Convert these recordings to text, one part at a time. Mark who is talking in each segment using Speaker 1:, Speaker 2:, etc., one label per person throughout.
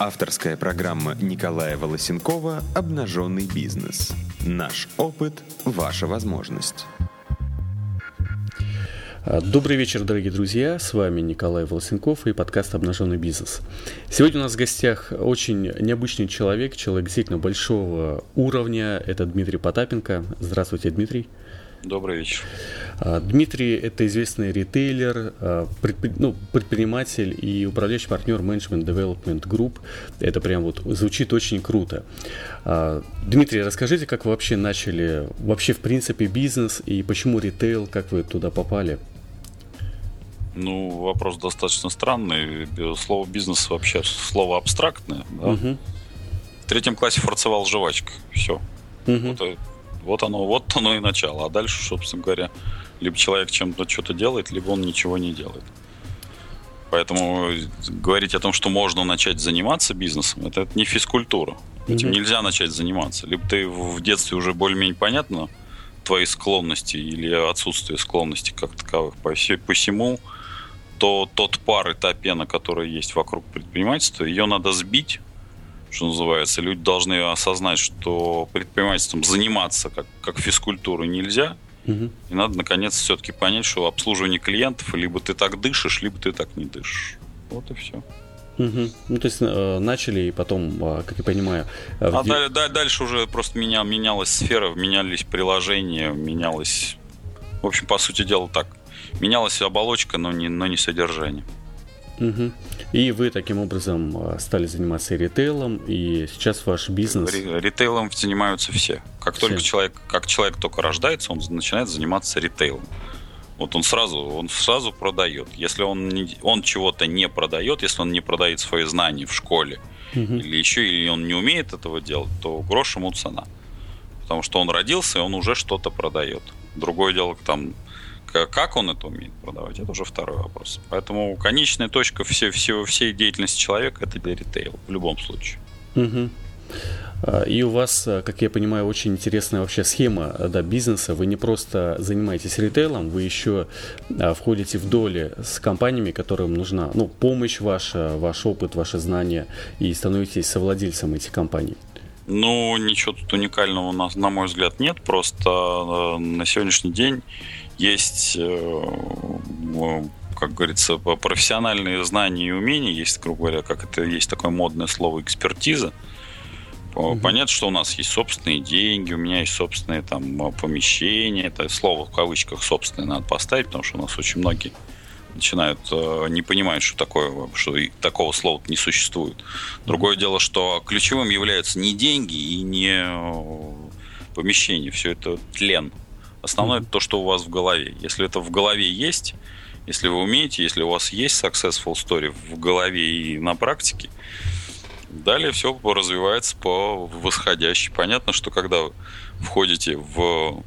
Speaker 1: Авторская программа Николая Волосенкова «Обнаженный бизнес». Наш опыт – ваша возможность.
Speaker 2: Добрый вечер, дорогие друзья. С вами Николай Волосенков и подкаст «Обнаженный бизнес». Сегодня у нас в гостях очень необычный человек, человек действительно большого уровня. Это Дмитрий Потапенко. Здравствуйте, Дмитрий.
Speaker 3: Добрый вечер.
Speaker 2: А, Дмитрий – это известный ритейлер, а, ну, предприниматель и управляющий партнер Management Development Group. Это прям вот звучит очень круто. А, Дмитрий, расскажите, как вы вообще начали, вообще в принципе бизнес и почему ритейл, как вы туда попали?
Speaker 3: Ну, вопрос достаточно странный. Слово бизнес вообще слово абстрактное. Да? Угу. В третьем классе форцевал жвачка. Все. Угу. Вот вот оно, вот оно и начало. А дальше, собственно говоря, либо человек чем-то что-то делает, либо он ничего не делает. Поэтому говорить о том, что можно начать заниматься бизнесом, это, это не физкультура. Этим mm-hmm. нельзя начать заниматься. Либо ты в детстве уже более-менее понятно твои склонности или отсутствие склонности как таковых по, всему, то тот пар и та пена, которая есть вокруг предпринимательства, ее надо сбить что называется. Люди должны осознать, что предпринимательством заниматься как, как физкультурой нельзя. Угу. И надо, наконец, все-таки понять, что обслуживание клиентов либо ты так дышишь, либо ты так не дышишь. Вот и все.
Speaker 2: Угу. Ну, то есть э, начали, и потом, э, как я понимаю...
Speaker 3: Э, а где... да, дальше уже просто меня, менялась сфера, менялись приложения, менялось... В общем, по сути дела так. Менялась оболочка, но не, но не содержание.
Speaker 2: Угу. И вы таким образом а, стали заниматься ритейлом, и сейчас ваш бизнес...
Speaker 3: Ритейлом занимаются все. Как все. только человек, как человек только рождается, он начинает заниматься ритейлом. Вот он сразу, он сразу продает. Если он, не, он чего-то не продает, если он не продает свои знания в школе, угу. или еще или он не умеет этого делать, то грош ему цена. Потому что он родился, и он уже что-то продает. Другое дело, там как он это умеет продавать, это уже второй вопрос. Поэтому конечная точка всей, всей, всей деятельности человека это ритейл в любом случае.
Speaker 2: Угу. И у вас, а, как я понимаю, очень интересная вообще схема да, бизнеса. Вы не просто занимаетесь ритейлом, вы еще а, входите в доли с компаниями, которым нужна ну, помощь ваша, ваш опыт, ваши знания, и становитесь совладельцем этих компаний.
Speaker 3: Ну, ничего тут уникального, на, на мой взгляд, нет. Просто на сегодняшний день есть, э, как говорится, профессиональные знания и умения, есть, грубо говоря, как это есть такое модное слово экспертиза. Угу. Понятно, что у нас есть собственные деньги, у меня есть собственные там помещения. Это слово в кавычках собственное надо поставить, потому что у нас очень многие начинают э, не понимать, что такое, что такого слова не существует. Другое дело, что ключевым являются не деньги и не э, помещение, все это тлен. Основное это то, что у вас в голове. Если это в голове есть, если вы умеете, если у вас есть successful story в голове и на практике, далее все развивается по восходящей. Понятно, что когда вы входите в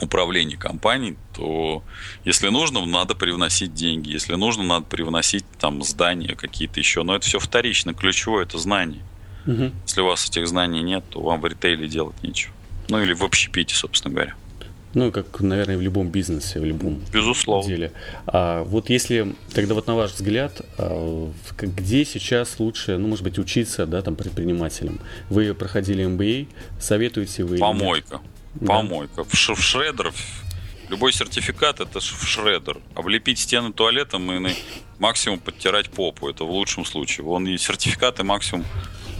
Speaker 3: управление компанией, то если нужно, надо привносить деньги. Если нужно, надо привносить там здания какие-то еще. Но это все вторично. Ключевое это знание. Угу. Если у вас этих знаний нет, то вам в ритейле делать нечего. Ну или в общепите, собственно говоря.
Speaker 2: Ну, как, наверное, в любом бизнесе, в любом
Speaker 3: Безусловно.
Speaker 2: деле. А вот если, тогда вот на ваш взгляд, а, где сейчас лучше, ну, может быть, учиться, да, там, предпринимателям? Вы проходили MBA, советуете вы?
Speaker 3: Помойка. Да? Помойка. В, ш- в шредер, любой сертификат это в шредер. Облепить стены туалетом и максимум подтирать попу, это в лучшем случае. Вон и сертификаты максимум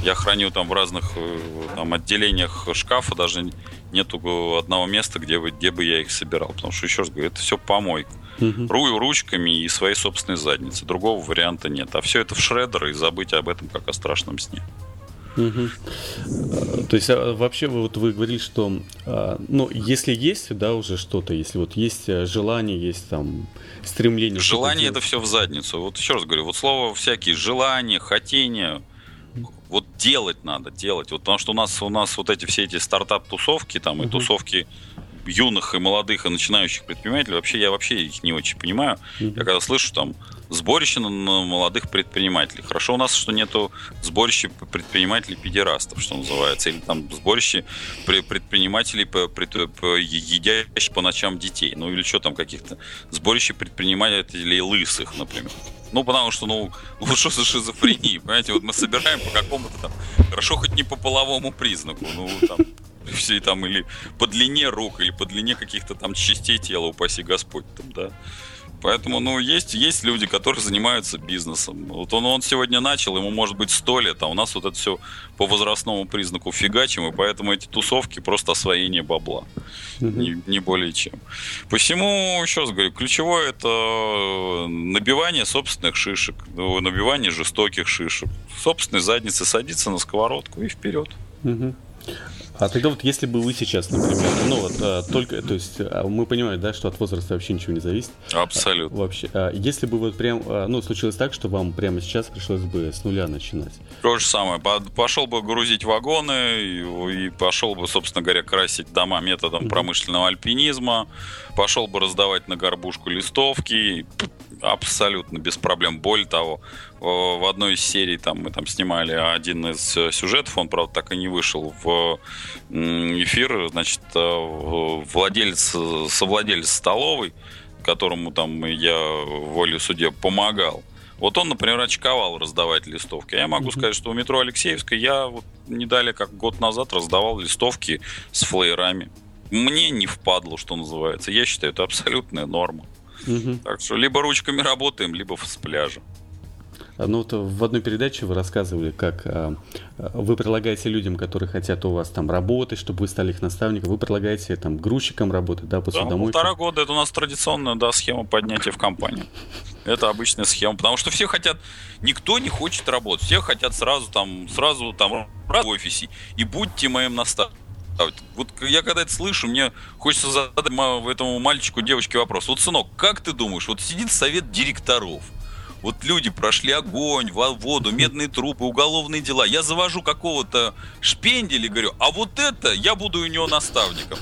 Speaker 3: я храню там в разных э, там, отделениях шкафа, даже нету одного места, где бы, где бы я их собирал. Потому что, еще раз говорю, это все помойка. Угу. Рую ручками и своей собственной задницы. Другого варианта нет. А все это в шредер и забыть об этом, как о страшном сне.
Speaker 2: Угу. То есть а, вообще вы, вот вы говорили, что а, ну, если есть, да, уже что-то, если вот есть э, желание, есть там стремление.
Speaker 3: Желание это все в задницу. Вот еще раз говорю, вот слово всякие желания, хотения, вот делать надо, делать. Вот потому что у нас у нас вот эти все эти стартап-тусовки там угу. и тусовки юных и молодых и начинающих предпринимателей, вообще я вообще их не очень понимаю. Mm-hmm. Я когда слышу там сборище на, на молодых предпринимателей. Хорошо у нас, что нету сборища предпринимателей-педерастов, что называется, или там сборище предпринимателей, едящих по ночам детей, ну или что там каких-то, сборище предпринимателей лысых, например. Ну, потому что, ну, вот что за шизофрения, понимаете, вот мы собираем по какому-то там, хорошо хоть не по половому признаку, ну, там, все там, или по длине рук, или по длине каких-то там частей тела, упаси Господь, там, да. Поэтому, ну, есть, есть люди, которые занимаются бизнесом. Вот он, он сегодня начал, ему может быть сто лет, а у нас вот это все по возрастному признаку фигачим, и поэтому эти тусовки просто освоение бабла. Mm-hmm. Не, не более чем. Посему, еще раз говорю, ключевое это набивание собственных шишек, ну, набивание жестоких шишек. Собственной задницы садиться на сковородку и вперед.
Speaker 2: Mm-hmm. А тогда вот если бы вы сейчас, например, ну вот а, только, то есть а, мы понимаем, да, что от возраста вообще ничего не зависит.
Speaker 3: Абсолютно.
Speaker 2: А, вообще, а, если бы вот прям, а, ну случилось так, что вам прямо сейчас пришлось бы с нуля начинать.
Speaker 3: То же самое. Пошел бы грузить вагоны и, и пошел бы, собственно говоря, красить дома методом mm-hmm. промышленного альпинизма. Пошел бы раздавать на горбушку листовки абсолютно без проблем. Более того, в одной из серий там мы там снимали один из э, сюжетов, он, правда, так и не вышел в эфир, значит, э, владелец, совладелец столовой, которому там я волю судья помогал, вот он, например, очковал раздавать листовки. Я могу mm-hmm. сказать, что у метро Алексеевской я вот не далее, как год назад раздавал листовки с флеерами. Мне не впадло, что называется. Я считаю, это абсолютная норма. Угу. Так что либо ручками работаем, либо с пляжа.
Speaker 2: А, ну, вот в одной передаче вы рассказывали, как а, вы предлагаете людям, которые хотят у вас там работать, чтобы вы стали их наставником, вы предлагаете там грузчикам работать, да,
Speaker 3: посудомойкам? Да, полтора года это у нас традиционная, да, схема поднятия в компанию. Это обычная схема, потому что все хотят, никто не хочет работать, все хотят сразу там, сразу там в офисе, и будьте моим наставником. Вот я когда это слышу, мне хочется задать этому мальчику, девочке вопрос. Вот, сынок, как ты думаешь, вот сидит совет директоров, вот люди прошли огонь, воду, медные трупы, уголовные дела. Я завожу какого-то шпенделя и говорю, а вот это я буду у него наставником.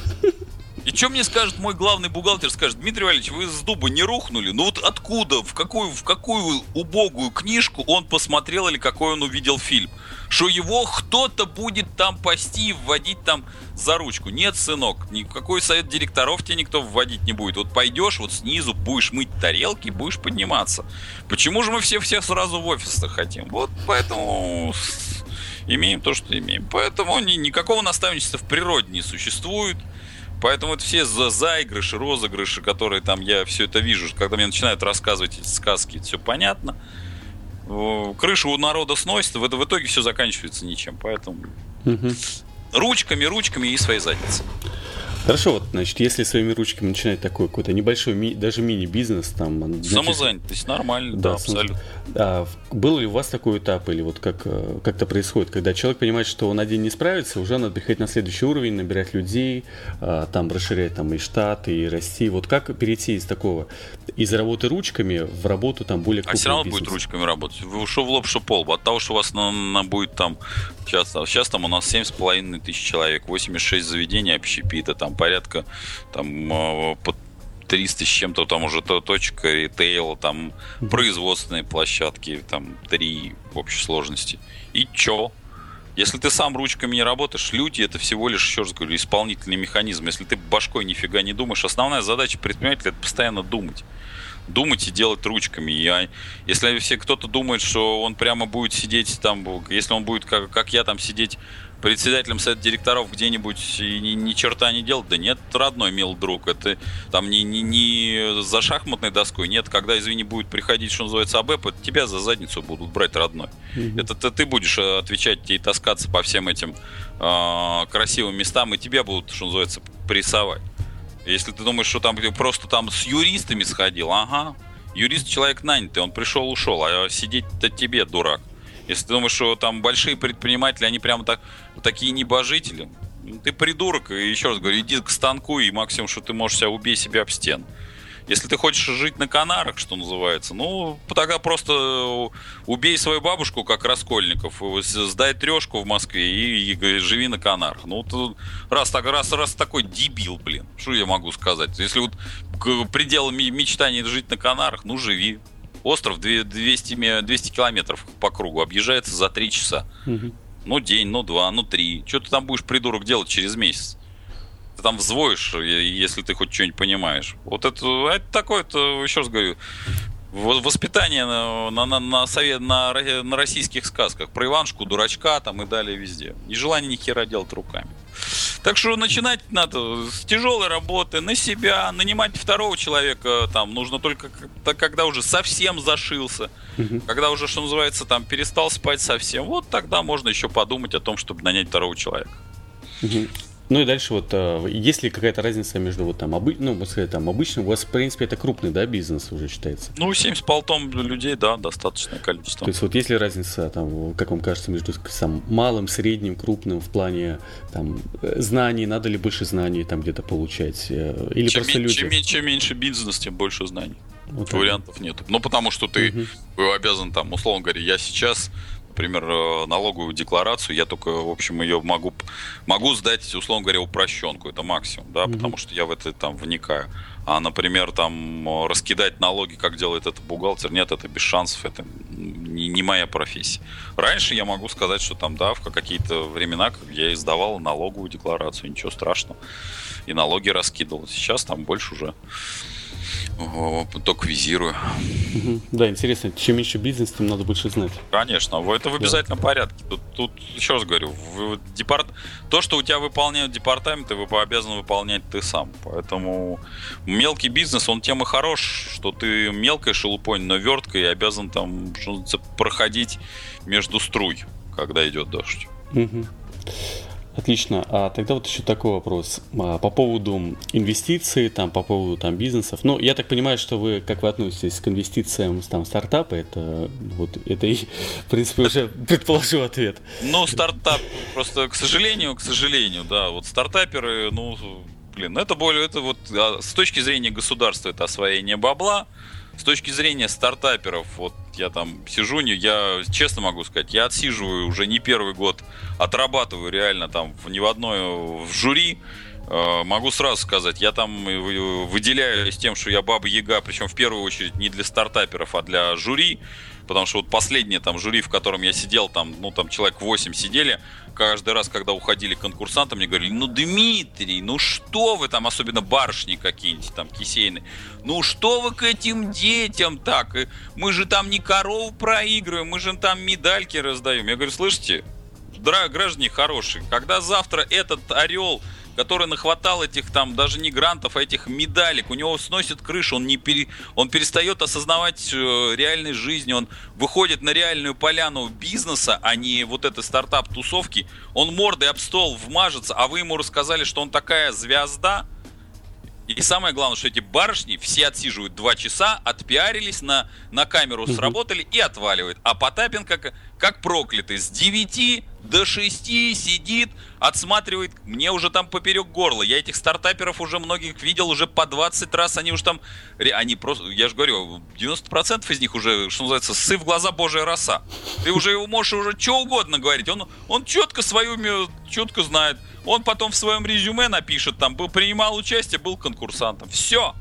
Speaker 3: И что мне скажет мой главный бухгалтер? Скажет, Дмитрий Валерьевич, вы с дуба не рухнули? Ну вот откуда, в какую, в какую убогую книжку он посмотрел или какой он увидел фильм? Что его кто-то будет там пасти и вводить там за ручку. Нет, сынок, никакой совет директоров тебе никто вводить не будет. Вот пойдешь вот снизу, будешь мыть тарелки, будешь подниматься. Почему же мы все всех сразу в офис хотим? Вот поэтому имеем то, что имеем. Поэтому ни, никакого наставничества в природе не существует. Поэтому это все за заигрыши, розыгрыши, которые там я все это вижу, когда мне начинают рассказывать эти сказки, все понятно. Крышу у народа сносит, в, в итоге все заканчивается ничем. Поэтому угу. ручками, ручками и своей задницей.
Speaker 2: Хорошо, вот, значит, если своими ручками начинать такой какой-то небольшой, ми, даже мини-бизнес, там...
Speaker 3: Самозанятость, нормально, да, да абсолютно.
Speaker 2: А, был ли у вас такой этап, или вот как, э, как это происходит, когда человек понимает, что он один не справится, уже надо переходить на следующий уровень, набирать людей, а, там расширять там и штаты, и расти. Вот как перейти из такого, из работы ручками в работу там более
Speaker 3: А все равно бизнес? будет ручками работать. Вы что в лоб, что пол. От того, что у вас на, на будет там, сейчас, сейчас там у нас 7,5 тысяч человек, 86 заведений общепита, там порядка там а, под 300 с чем-то, там уже то, точка ритейла, там производственные площадки, там три в общей сложности. И чё? Если ты сам ручками не работаешь, люди это всего лишь, еще раз говорю, исполнительный механизм. Если ты башкой нифига не думаешь, основная задача предпринимателя это постоянно думать. Думать и делать ручками. Я, если все кто-то думает, что он прямо будет сидеть там, если он будет, как, как я там, сидеть председателем совета директоров где-нибудь и ни, ни черта не делать. Да нет, родной мил друг. Это там не, не, не за шахматной доской. Нет, когда, извини, будет приходить, что называется, АБЭП, это тебя за задницу будут брать родной. Mm-hmm. Это, это ты будешь э, отвечать и таскаться по всем этим э, красивым местам, и тебя будут, что называется, прессовать. Если ты думаешь, что там просто там с юристами сходил, ага, юрист человек нанятый, он пришел, ушел, а сидеть-то тебе, дурак. Если ты думаешь, что там большие предприниматели, они прямо так, такие небожители, ты придурок, и еще раз говорю, иди к станку, и максимум, что ты можешь себя убей себя об стену. Если ты хочешь жить на Канарах, что называется, ну, тогда просто убей свою бабушку, как Раскольников, сдай трешку в Москве и, и живи на Канарах. Ну, вот, раз, так, раз, раз такой дебил, блин, что я могу сказать? Если вот предел мечтаний жить на Канарах, ну, живи. Остров 200, 200 километров по кругу объезжается за 3 часа. Угу. Ну, день, ну, два, ну, три. Что ты там будешь, придурок, делать через месяц? Ты там взвоишь, если ты хоть что-нибудь понимаешь. Вот это, это такое, это, еще раз говорю, воспитание на, на, на, на, совет, на, на российских сказках. Про Иванушку, дурачка там и далее везде. Нежелание ни хера делать руками. Так что начинать надо с тяжелой работы, на себя, нанимать второго человека там нужно только когда уже совсем зашился, угу. когда уже, что называется, там перестал спать совсем. Вот тогда можно еще подумать о том, чтобы нанять второго человека.
Speaker 2: Угу. Ну и дальше вот, э, есть ли какая-то разница между вот там, обы... ну, сказать, там, обычным, у вас, в принципе, это крупный, да, бизнес уже считается?
Speaker 3: Ну, 7 с полтом людей, да, достаточное количество.
Speaker 2: То есть вот есть ли разница, там, как вам кажется, между там, малым, средним, крупным в плане там, э, знаний, надо ли больше знаний там где-то получать? Э, или
Speaker 3: чем
Speaker 2: просто
Speaker 3: люди... Чем, чем меньше бизнес, тем больше знаний. Вот Вариантов нет. Ну, потому что ты угу. обязан там, условно говоря, я сейчас например, э, налоговую декларацию, я только, в общем, ее могу, могу сдать, условно говоря, упрощенку, это максимум, да, mm-hmm. потому что я в это там вникаю. А, например, там э, раскидать налоги, как делает это бухгалтер, нет, это без шансов, это не, не моя профессия. Раньше я могу сказать, что там, да, в какие-то времена я издавал налоговую декларацию, ничего страшного, и налоги раскидывал. Сейчас там больше уже только визирую.
Speaker 2: Да, интересно, чем меньше бизнес, тем надо больше знать.
Speaker 3: Конечно, это в обязательном да. порядке. Тут, тут еще раз говорю, в, департ... то, что у тебя выполняют департаменты, вы обязаны выполнять ты сам. Поэтому мелкий бизнес, он тем и хорош, что ты мелкая шелупонь, но верткой и обязан там проходить между струй, когда идет дождь. Угу.
Speaker 2: Отлично. А тогда вот еще такой вопрос а, по поводу инвестиций, там, по поводу там бизнесов. Ну, я так понимаю, что вы, как вы относитесь к инвестициям там стартапы, это вот это и, в принципе, уже предположу ответ.
Speaker 3: Ну, стартап, просто, к сожалению, к сожалению, да, вот стартаперы, ну, блин, это более, это вот а, с точки зрения государства это освоение бабла, с точки зрения стартаперов, вот я там сижу, не, я честно могу сказать, я отсиживаю уже не первый год, отрабатываю реально там в, не в одной в жюри. Э, могу сразу сказать, я там выделяюсь тем, что я баба Яга, причем в первую очередь не для стартаперов, а для жюри. Потому что вот последнее там жюри, в котором я сидел, там, ну, там человек 8 сидели, каждый раз, когда уходили конкурсанты, мне говорили, ну, Дмитрий, ну что вы там, особенно барышни какие-нибудь там кисейные, ну что вы к этим детям так? Мы же там не коров проигрываем, мы же там медальки раздаем. Я говорю, слышите, граждане хорошие, когда завтра этот орел который нахватал этих там даже не грантов, а этих медалек, у него сносит крышу, он, не пере, он перестает осознавать э, реальность жизни, он выходит на реальную поляну бизнеса, а не вот это стартап-тусовки, он мордой об стол вмажется, а вы ему рассказали, что он такая звезда, и самое главное, что эти барышни все отсиживают два часа, отпиарились на, на камеру, сработали и отваливают. А Потапин как, как проклятый с 9 до 6 сидит, отсматривает. Мне уже там поперек горла. Я этих стартаперов уже многих видел уже по 20 раз. Они уже там... Они просто... Я же говорю, 90% из них уже, что называется, сы в глаза божья роса. Ты уже его можешь уже что угодно говорить. Он, он четко свою... четко знает. Он потом в своем резюме напишет, там, был, принимал участие, был конкурсантом. Все.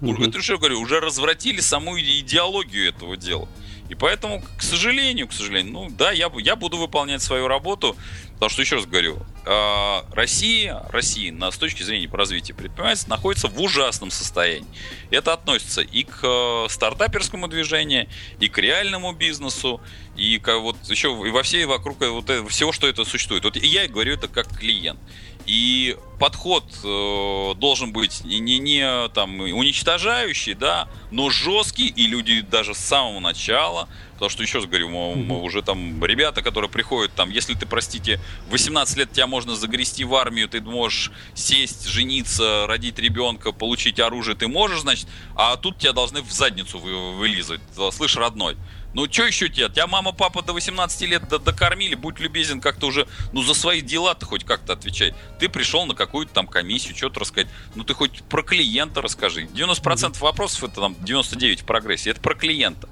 Speaker 3: Угу. Это что говорю, уже развратили саму идеологию этого дела. И поэтому, к сожалению, к сожалению, ну да, я, я буду выполнять свою работу, потому что, еще раз говорю, э, Россия, Россия на, с точки зрения развития предпринимательства находится в ужасном состоянии. Это относится и к э, стартаперскому движению, и к реальному бизнесу, и к, вот еще и во всей вокруг вот, всего, что это существует. Вот я говорю это как клиент. И подход э, должен быть не, не, не там уничтожающий, да, но жесткий, и люди даже с самого начала, потому что еще раз говорю, мы, мы уже там ребята, которые приходят там, если ты, простите, 18 лет тебя можно загрести в армию, ты можешь сесть, жениться, родить ребенка, получить оружие, ты можешь, значит, а тут тебя должны в задницу вы, вылизывать, слышь, родной. Ну, что еще тебе? Тебя мама, папа до 18 лет докормили, будь любезен, как-то уже, ну, за свои дела ты хоть как-то отвечай. Ты пришел на какую-то там комиссию, что-то рассказать. Ну, ты хоть про клиента расскажи. 90% mm-hmm. вопросов, это там 99 в прогрессе, это про клиента.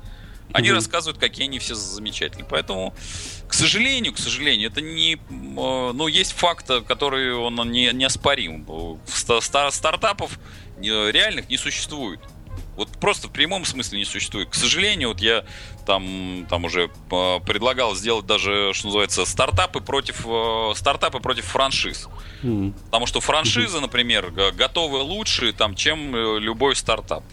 Speaker 3: Они mm-hmm. рассказывают, какие они все замечательные. Поэтому, к сожалению, к сожалению, это не... Э, ну, есть факт, который он не, неоспорим. Стартапов реальных не существует. Вот просто в прямом смысле не существует. К сожалению, вот я там, там уже э, предлагал сделать даже, что называется, стартапы против, э, стартапы против франшиз. Mm-hmm. Потому что франшизы, например, готовы лучше, там, чем любой стартап.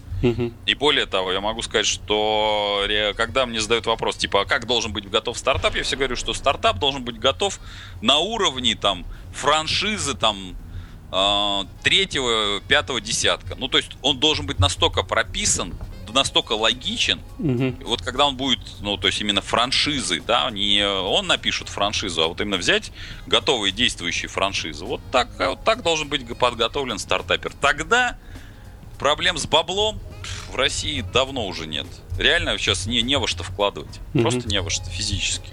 Speaker 3: И более того, я могу сказать, что когда мне задают вопрос, типа, а как должен быть готов стартап, я все говорю, что стартап должен быть готов на уровне там франшизы там а, третьего, пятого десятка. Ну, то есть он должен быть настолько прописан, настолько логичен. Угу. Вот когда он будет, ну, то есть именно франшизы, да, не он напишет франшизу, а вот именно взять готовые действующие франшизы. Вот так, вот так должен быть подготовлен стартапер. Тогда проблем с баблом в России давно уже нет. Реально сейчас не, не во что вкладывать. Угу. Просто не во что физически.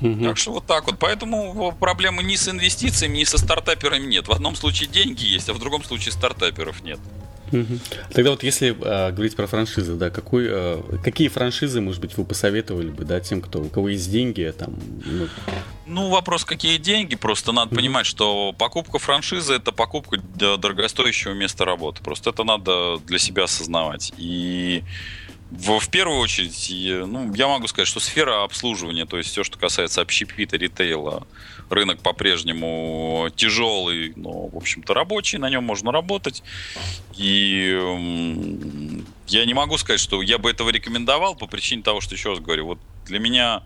Speaker 3: Угу. Так что вот так вот. Поэтому проблемы ни с инвестициями, ни со стартаперами нет. В одном случае деньги есть, а в другом случае стартаперов нет.
Speaker 2: Угу. Тогда вот если э, говорить про франшизы, да, какой, э, какие франшизы, может быть, вы посоветовали бы, да, тем, кто, у кого есть деньги, там,
Speaker 3: ну... ну вопрос, какие деньги, просто надо угу. понимать, что покупка франшизы это покупка дорогостоящего места работы. Просто это надо для себя осознавать. И в, в первую очередь, ну, я могу сказать, что сфера обслуживания, то есть все, что касается общепита, ритейла, рынок по-прежнему тяжелый, но, в общем-то, рабочий, на нем можно работать. И я не могу сказать, что я бы этого рекомендовал по причине того, что, еще раз говорю, вот для меня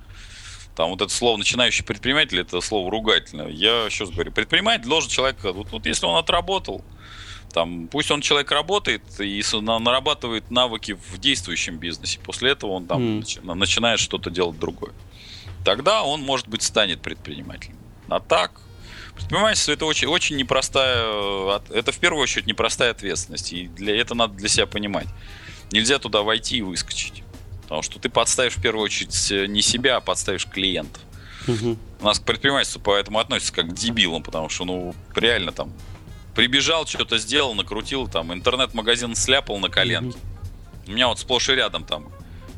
Speaker 3: там вот это слово начинающий предприниматель, это слово ругательное. Я еще раз говорю, предприниматель должен человек, вот, вот если он отработал, там, пусть он человек работает и нарабатывает навыки в действующем бизнесе. После этого он там mm. начинает что-то делать другое. Тогда он, может быть, станет предпринимателем. А так, предпринимательство это очень, очень непростая, это в первую очередь непростая ответственность. И для это надо для себя понимать. Нельзя туда войти и выскочить. Потому что ты подставишь в первую очередь не себя, а подставишь клиентов. Угу. У нас к предпринимательству поэтому относятся как к дебилам, потому что, ну, реально там Прибежал, что-то сделал, накрутил, там, интернет-магазин сляпал на коленке. У меня вот сплошь и рядом там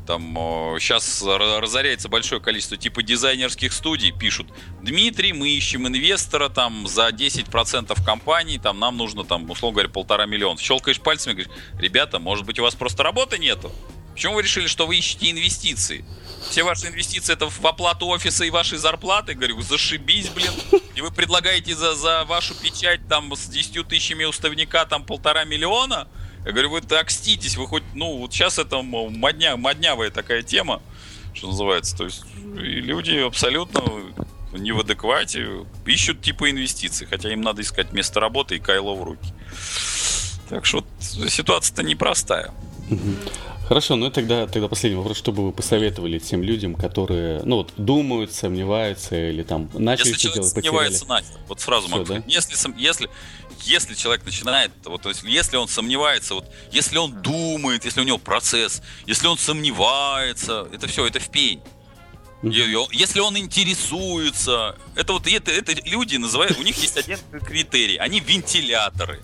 Speaker 3: там сейчас разоряется большое количество типа дизайнерских студий, пишут, Дмитрий, мы ищем инвестора там за 10% компании, там нам нужно там, условно говоря, полтора миллиона. Щелкаешь пальцами, говоришь, ребята, может быть у вас просто работы нету? Почему вы решили, что вы ищете инвестиции? Все ваши инвестиции это в оплату офиса и вашей зарплаты? Говорю, зашибись, блин. И вы предлагаете за, за вашу печать там с 10 тысячами уставника там полтора миллиона? Я говорю, вы так вы хоть, ну, вот сейчас это модня, моднявая такая тема, что называется. То есть люди абсолютно не в адеквате, ищут типа инвестиций, хотя им надо искать место работы и кайло в руки. Так что вот, ситуация-то непростая.
Speaker 2: Хорошо, ну и тогда, тогда последний вопрос. Что бы вы посоветовали тем людям, которые, ну вот, думают, сомневаются или там начали
Speaker 3: если
Speaker 2: что делать,
Speaker 3: сомневается, Настя, вот сразу Все, могу да? если, если, если человек начинает, вот, то есть, если он сомневается, вот, если он думает, если у него процесс, если он сомневается, это все, это в пень. Если он интересуется, это вот это, это люди называют, у них есть один критерий, они вентиляторы.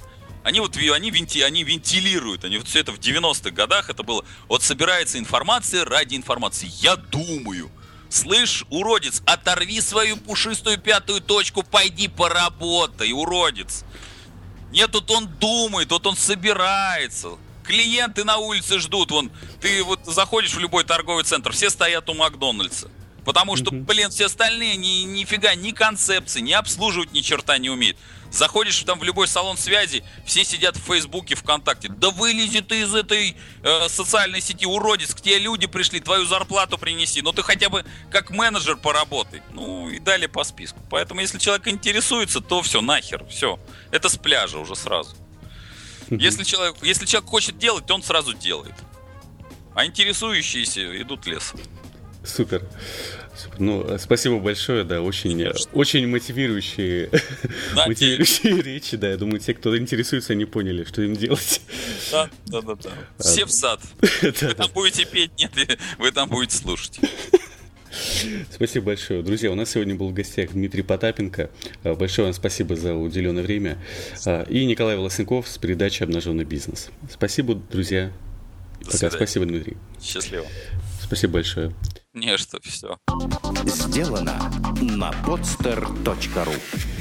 Speaker 3: Они вот они, венти, они вентилируют, они вот все это в 90-х годах это было. Вот собирается информация ради информации. Я думаю. Слышь, уродец, оторви свою пушистую пятую точку, пойди поработай, уродец. Нет, тут он думает, вот он собирается. Клиенты на улице ждут. Вон, ты вот заходишь в любой торговый центр, все стоят у Макдональдса. Потому что, блин, все остальные ни, нифига, ни концепции, ни обслуживать ни черта не умеют. Заходишь там в любой салон связи, все сидят в Фейсбуке, ВКонтакте. Да вылези ты из этой э, социальной сети, уродец, к тебе люди пришли, твою зарплату принеси. Ну ты хотя бы как менеджер поработай. Ну и далее по списку. Поэтому если человек интересуется, то все, нахер, все. Это с пляжа уже сразу. Если человек, если человек хочет делать, то он сразу делает. А интересующиеся идут лесом.
Speaker 2: Супер. Ну, спасибо большое, да, очень, очень мотивирующие, мотивирующие речи, да. Я думаю, те, кто интересуется, они поняли, что им делать.
Speaker 3: Да, да, да, да. Все в сад. Вы там будете петь, нет, вы там будете слушать.
Speaker 2: Спасибо большое. Друзья, у нас сегодня был в гостях Дмитрий Потапенко. А, большое вам спасибо за уделенное время. А, и Николай Волосенков с передачи «Обнаженный бизнес». Спасибо, друзья. До Пока. Свидания. Спасибо, Дмитрий.
Speaker 3: Счастливо.
Speaker 2: Спасибо большое.
Speaker 3: Не, что, все.
Speaker 1: Сделано на podster.ru